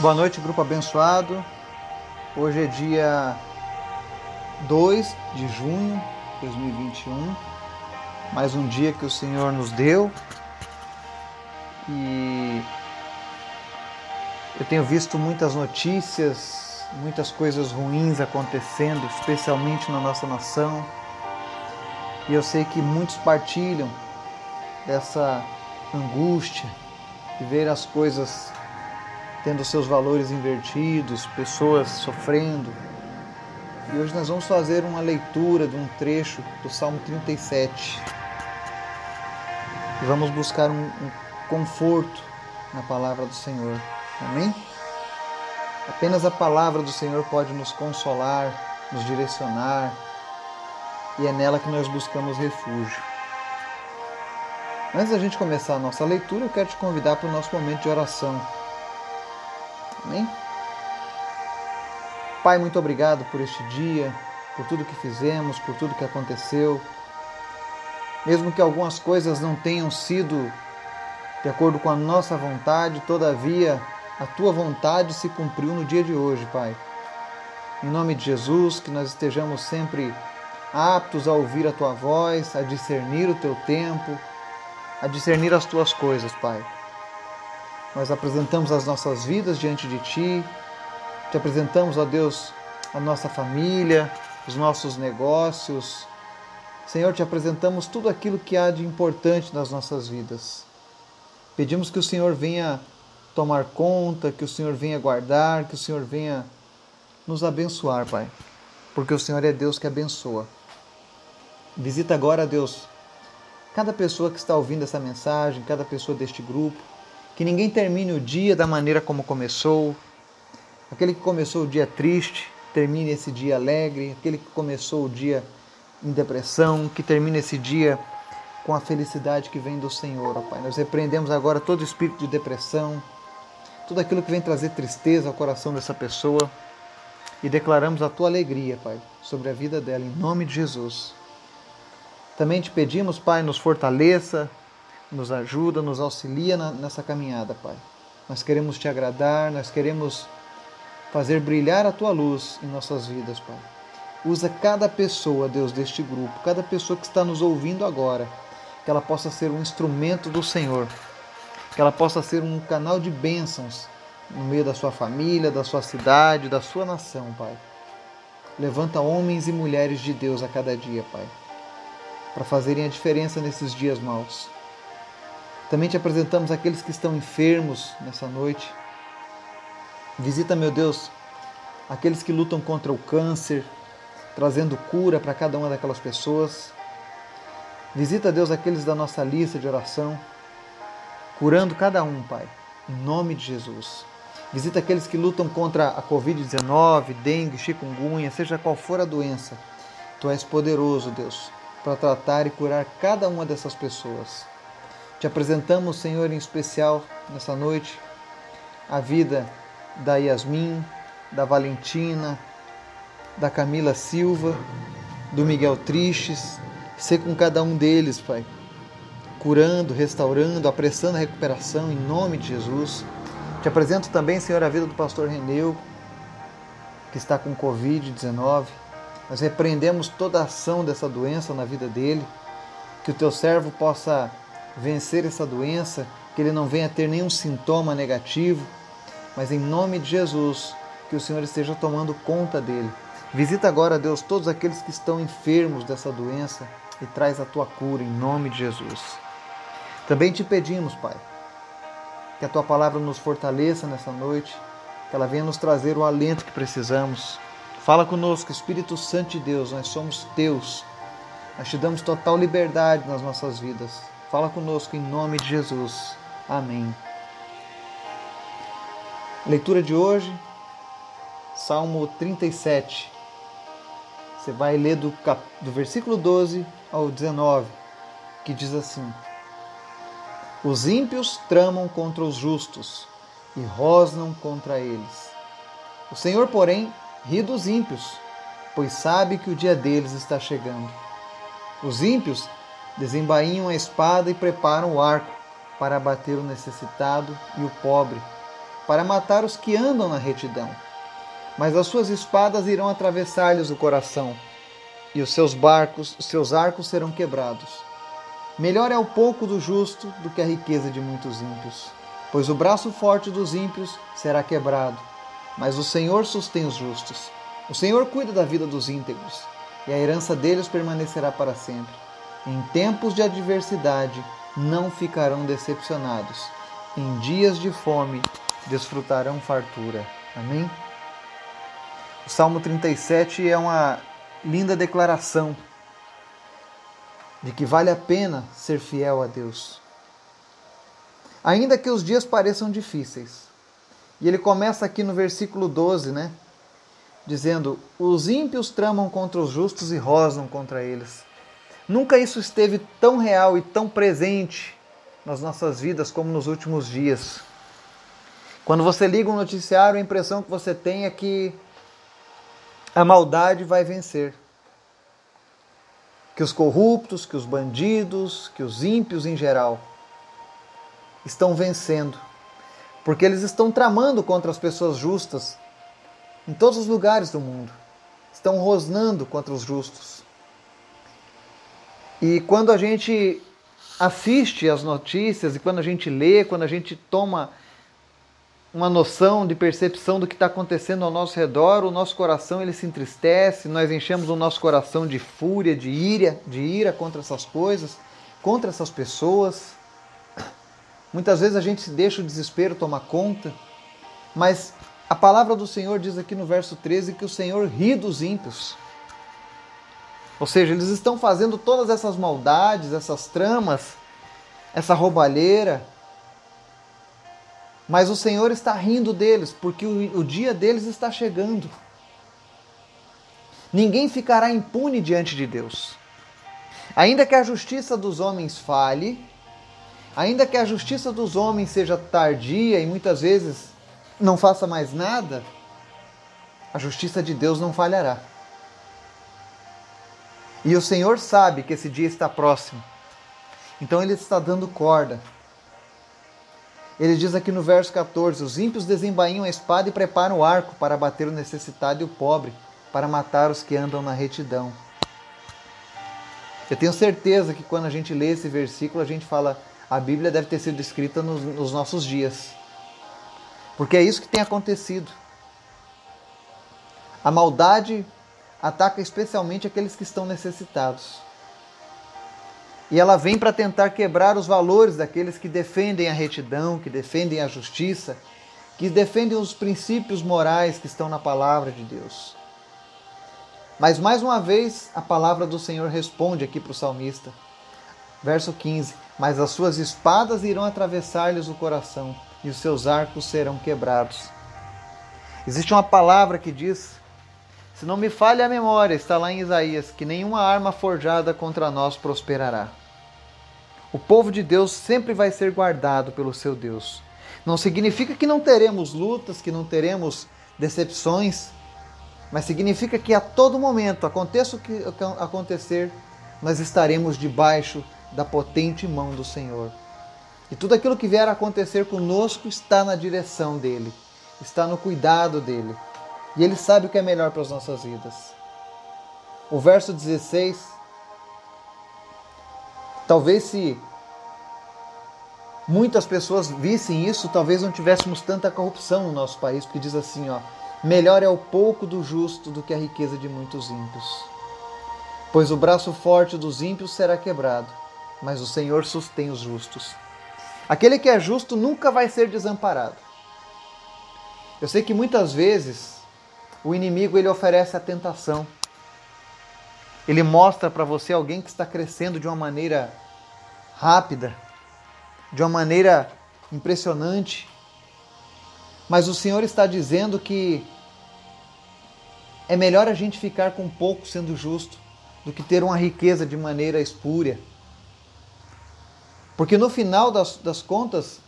Boa noite, grupo abençoado. Hoje é dia 2 de junho de 2021. Mais um dia que o Senhor nos deu. E eu tenho visto muitas notícias, muitas coisas ruins acontecendo, especialmente na nossa nação. E eu sei que muitos partilham dessa angústia de ver as coisas tendo seus valores invertidos, pessoas sofrendo. E hoje nós vamos fazer uma leitura de um trecho do Salmo 37. E vamos buscar um, um conforto na palavra do Senhor. Amém? Apenas a palavra do Senhor pode nos consolar, nos direcionar, e é nela que nós buscamos refúgio. Antes da gente começar a nossa leitura, eu quero te convidar para o nosso momento de oração. Amém? Pai, muito obrigado por este dia, por tudo que fizemos, por tudo que aconteceu. Mesmo que algumas coisas não tenham sido de acordo com a nossa vontade, todavia a tua vontade se cumpriu no dia de hoje, Pai. Em nome de Jesus, que nós estejamos sempre aptos a ouvir a tua voz, a discernir o teu tempo, a discernir as tuas coisas, Pai. Nós apresentamos as nossas vidas diante de Ti, te apresentamos, ó Deus, a nossa família, os nossos negócios. Senhor, te apresentamos tudo aquilo que há de importante nas nossas vidas. Pedimos que o Senhor venha tomar conta, que o Senhor venha guardar, que o Senhor venha nos abençoar, Pai, porque o Senhor é Deus que abençoa. Visita agora, Deus, cada pessoa que está ouvindo essa mensagem, cada pessoa deste grupo. Que ninguém termine o dia da maneira como começou. Aquele que começou o dia triste, termine esse dia alegre. Aquele que começou o dia em depressão, que termine esse dia com a felicidade que vem do Senhor, ó Pai. Nós repreendemos agora todo espírito de depressão, tudo aquilo que vem trazer tristeza ao coração dessa pessoa e declaramos a tua alegria, Pai, sobre a vida dela, em nome de Jesus. Também te pedimos, Pai, nos fortaleça, nos ajuda, nos auxilia nessa caminhada, Pai. Nós queremos te agradar, nós queremos fazer brilhar a tua luz em nossas vidas, Pai. Usa cada pessoa, Deus, deste grupo, cada pessoa que está nos ouvindo agora, que ela possa ser um instrumento do Senhor, que ela possa ser um canal de bênçãos no meio da sua família, da sua cidade, da sua nação, Pai. Levanta homens e mulheres de Deus a cada dia, Pai, para fazerem a diferença nesses dias maus. Também te apresentamos aqueles que estão enfermos nessa noite. Visita, meu Deus, aqueles que lutam contra o câncer, trazendo cura para cada uma daquelas pessoas. Visita, Deus, aqueles da nossa lista de oração, curando cada um, Pai, em nome de Jesus. Visita aqueles que lutam contra a Covid-19, dengue, chikungunya, seja qual for a doença. Tu és poderoso, Deus, para tratar e curar cada uma dessas pessoas. Te apresentamos, Senhor, em especial nessa noite, a vida da Yasmin, da Valentina, da Camila Silva, do Miguel Tristes. Ser com cada um deles, Pai, curando, restaurando, apressando a recuperação em nome de Jesus. Te apresento também, Senhor, a vida do pastor Reneu, que está com Covid-19. Nós repreendemos toda a ação dessa doença na vida dele, que o teu servo possa vencer essa doença, que ele não venha ter nenhum sintoma negativo, mas em nome de Jesus, que o Senhor esteja tomando conta dele. Visita agora, Deus, todos aqueles que estão enfermos dessa doença e traz a tua cura em nome de Jesus. Também te pedimos, Pai, que a tua palavra nos fortaleça nessa noite, que ela venha nos trazer o alento que precisamos. Fala conosco, Espírito Santo de Deus, nós somos teus. Nós te damos total liberdade nas nossas vidas. Fala conosco em nome de Jesus. Amém. Leitura de hoje, Salmo 37. Você vai ler do, cap... do versículo 12 ao 19, que diz assim: Os ímpios tramam contra os justos e rosnam contra eles. O Senhor, porém, ri dos ímpios, pois sabe que o dia deles está chegando. Os ímpios desembainham a espada e preparam o arco para abater o necessitado e o pobre, para matar os que andam na retidão. Mas as suas espadas irão atravessar-lhes o coração, e os seus barcos, os seus arcos serão quebrados. Melhor é o pouco do justo do que a riqueza de muitos ímpios, pois o braço forte dos ímpios será quebrado, mas o Senhor sustém os justos. O Senhor cuida da vida dos íntegros, e a herança deles permanecerá para sempre. Em tempos de adversidade não ficarão decepcionados. Em dias de fome desfrutarão fartura. Amém? O Salmo 37 é uma linda declaração de que vale a pena ser fiel a Deus. Ainda que os dias pareçam difíceis. E ele começa aqui no versículo 12, né? Dizendo: Os ímpios tramam contra os justos e rosnam contra eles. Nunca isso esteve tão real e tão presente nas nossas vidas como nos últimos dias. Quando você liga um noticiário, a impressão que você tem é que a maldade vai vencer. Que os corruptos, que os bandidos, que os ímpios em geral estão vencendo. Porque eles estão tramando contra as pessoas justas em todos os lugares do mundo. Estão rosnando contra os justos. E quando a gente assiste às notícias e quando a gente lê, quando a gente toma uma noção de percepção do que está acontecendo ao nosso redor, o nosso coração ele se entristece, nós enchemos o nosso coração de fúria, de ira, de ira contra essas coisas, contra essas pessoas. Muitas vezes a gente deixa o desespero tomar conta, mas a palavra do Senhor diz aqui no verso 13 que o Senhor ri dos ímpios. Ou seja, eles estão fazendo todas essas maldades, essas tramas, essa roubalheira, mas o Senhor está rindo deles, porque o, o dia deles está chegando. Ninguém ficará impune diante de Deus. Ainda que a justiça dos homens falhe, ainda que a justiça dos homens seja tardia e muitas vezes não faça mais nada, a justiça de Deus não falhará. E o Senhor sabe que esse dia está próximo. Então ele está dando corda ele diz aqui no verso 14: Os ímpios desembainham a espada e preparam o arco para bater o necessitado e o pobre, para matar os que andam na retidão. Eu tenho certeza que quando a gente lê esse versículo, a gente fala: a Bíblia deve ter sido escrita nos, nos nossos dias. Porque é isso que tem acontecido. A maldade ataca especialmente aqueles que estão necessitados. E ela vem para tentar quebrar os valores daqueles que defendem a retidão, que defendem a justiça, que defendem os princípios morais que estão na palavra de Deus. Mas mais uma vez a palavra do Senhor responde aqui para o salmista. Verso 15: Mas as suas espadas irão atravessar-lhes o coração, e os seus arcos serão quebrados. Existe uma palavra que diz se não me falha a memória, está lá em Isaías, que nenhuma arma forjada contra nós prosperará. O povo de Deus sempre vai ser guardado pelo seu Deus. Não significa que não teremos lutas, que não teremos decepções, mas significa que a todo momento, aconteça o que acontecer, nós estaremos debaixo da potente mão do Senhor. E tudo aquilo que vier a acontecer conosco está na direção dele, está no cuidado dele. E ele sabe o que é melhor para as nossas vidas. O verso 16 Talvez se muitas pessoas vissem isso, talvez não tivéssemos tanta corrupção no nosso país, porque diz assim, ó: melhor é o pouco do justo do que a riqueza de muitos ímpios. Pois o braço forte dos ímpios será quebrado, mas o Senhor sustém os justos. Aquele que é justo nunca vai ser desamparado. Eu sei que muitas vezes o inimigo ele oferece a tentação ele mostra para você alguém que está crescendo de uma maneira rápida, de uma maneira impressionante. Mas o Senhor está dizendo que é melhor a gente ficar com pouco sendo justo do que ter uma riqueza de maneira espúria. Porque no final das, das contas,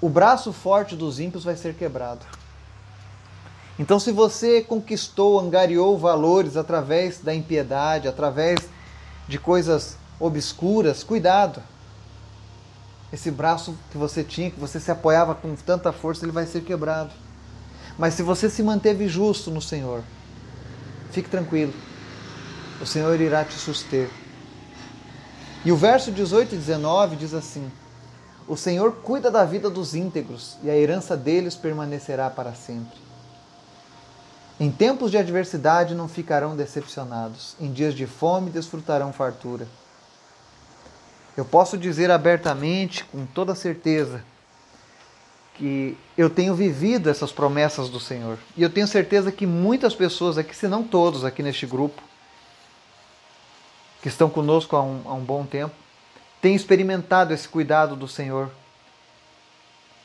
o braço forte dos ímpios vai ser quebrado. Então, se você conquistou, angariou valores através da impiedade, através de coisas obscuras, cuidado. esse braço que você tinha, que você se apoiava com tanta força, ele vai ser quebrado. Mas se você se manteve justo no Senhor, fique tranquilo, o Senhor irá te suster. E o verso 18 e 19 diz assim: O Senhor cuida da vida dos íntegros e a herança deles permanecerá para sempre. Em tempos de adversidade não ficarão decepcionados, em dias de fome desfrutarão fartura. Eu posso dizer abertamente, com toda certeza, que eu tenho vivido essas promessas do Senhor. E eu tenho certeza que muitas pessoas aqui, se não todos aqui neste grupo, que estão conosco há um, há um bom tempo, têm experimentado esse cuidado do Senhor.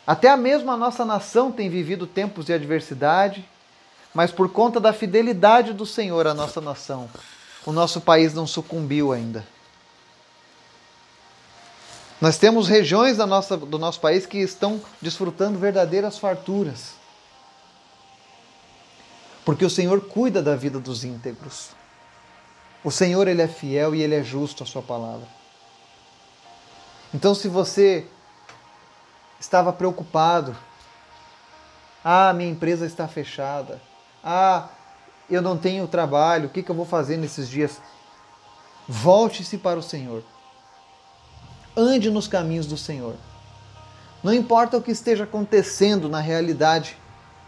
Até a mesma nossa nação tem vivido tempos de adversidade, mas por conta da fidelidade do Senhor à nossa nação, o nosso país não sucumbiu ainda. Nós temos regiões da nossa, do nosso país que estão desfrutando verdadeiras farturas. Porque o Senhor cuida da vida dos íntegros. O Senhor ele é fiel e ele é justo à sua palavra. Então se você estava preocupado, ah, minha empresa está fechada, ah, eu não tenho trabalho, o que, que eu vou fazer nesses dias? Volte-se para o Senhor. Ande nos caminhos do Senhor. Não importa o que esteja acontecendo na realidade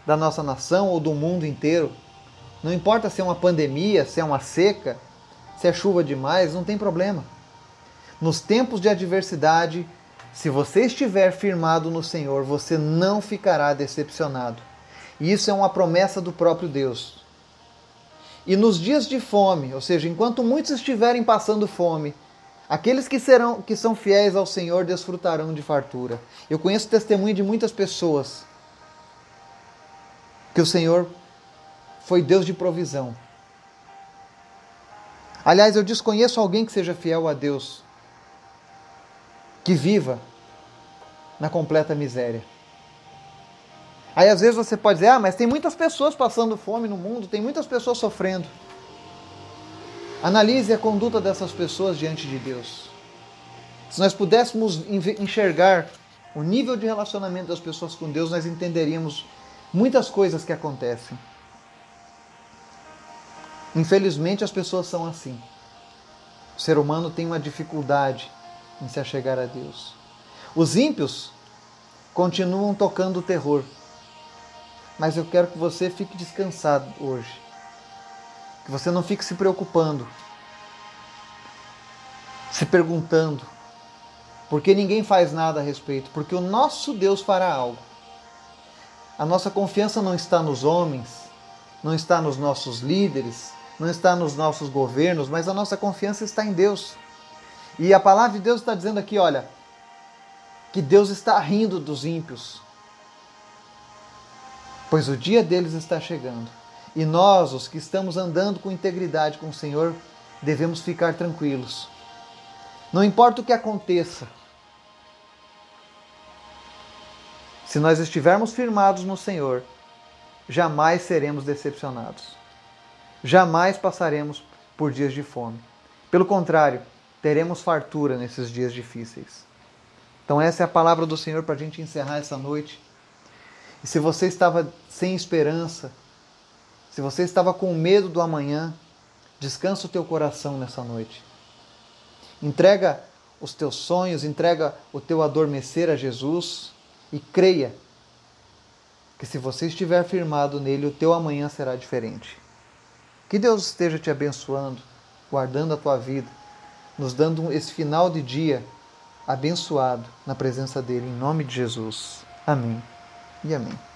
da nossa nação ou do mundo inteiro, não importa se é uma pandemia, se é uma seca, se é chuva demais, não tem problema. Nos tempos de adversidade, se você estiver firmado no Senhor, você não ficará decepcionado. E isso é uma promessa do próprio Deus. E nos dias de fome, ou seja, enquanto muitos estiverem passando fome, aqueles que serão que são fiéis ao Senhor desfrutarão de fartura. Eu conheço testemunho de muitas pessoas que o Senhor foi Deus de provisão. Aliás, eu desconheço alguém que seja fiel a Deus, que viva na completa miséria. Aí às vezes você pode dizer: ah, mas tem muitas pessoas passando fome no mundo, tem muitas pessoas sofrendo. Analise a conduta dessas pessoas diante de Deus. Se nós pudéssemos enxergar o nível de relacionamento das pessoas com Deus, nós entenderíamos muitas coisas que acontecem. Infelizmente, as pessoas são assim. O ser humano tem uma dificuldade em se achegar a Deus. Os ímpios continuam tocando o terror mas eu quero que você fique descansado hoje. Que você não fique se preocupando, se perguntando, porque ninguém faz nada a respeito, porque o nosso Deus fará algo. A nossa confiança não está nos homens, não está nos nossos líderes, não está nos nossos governos, mas a nossa confiança está em Deus. E a palavra de Deus está dizendo aqui, olha, que Deus está rindo dos ímpios, pois o dia deles está chegando. E nós, os que estamos andando com integridade com o Senhor, devemos ficar tranquilos. Não importa o que aconteça, se nós estivermos firmados no Senhor, jamais seremos decepcionados. Jamais passaremos por dias de fome. Pelo contrário, teremos fartura nesses dias difíceis. Então, essa é a palavra do Senhor para a gente encerrar essa noite. E se você estava sem esperança, se você estava com medo do amanhã, descansa o teu coração nessa noite. Entrega os teus sonhos, entrega o teu adormecer a Jesus e creia que se você estiver firmado nele, o teu amanhã será diferente. Que Deus esteja te abençoando, guardando a tua vida, nos dando esse final de dia abençoado na presença dele, em nome de Jesus. Amém e amém.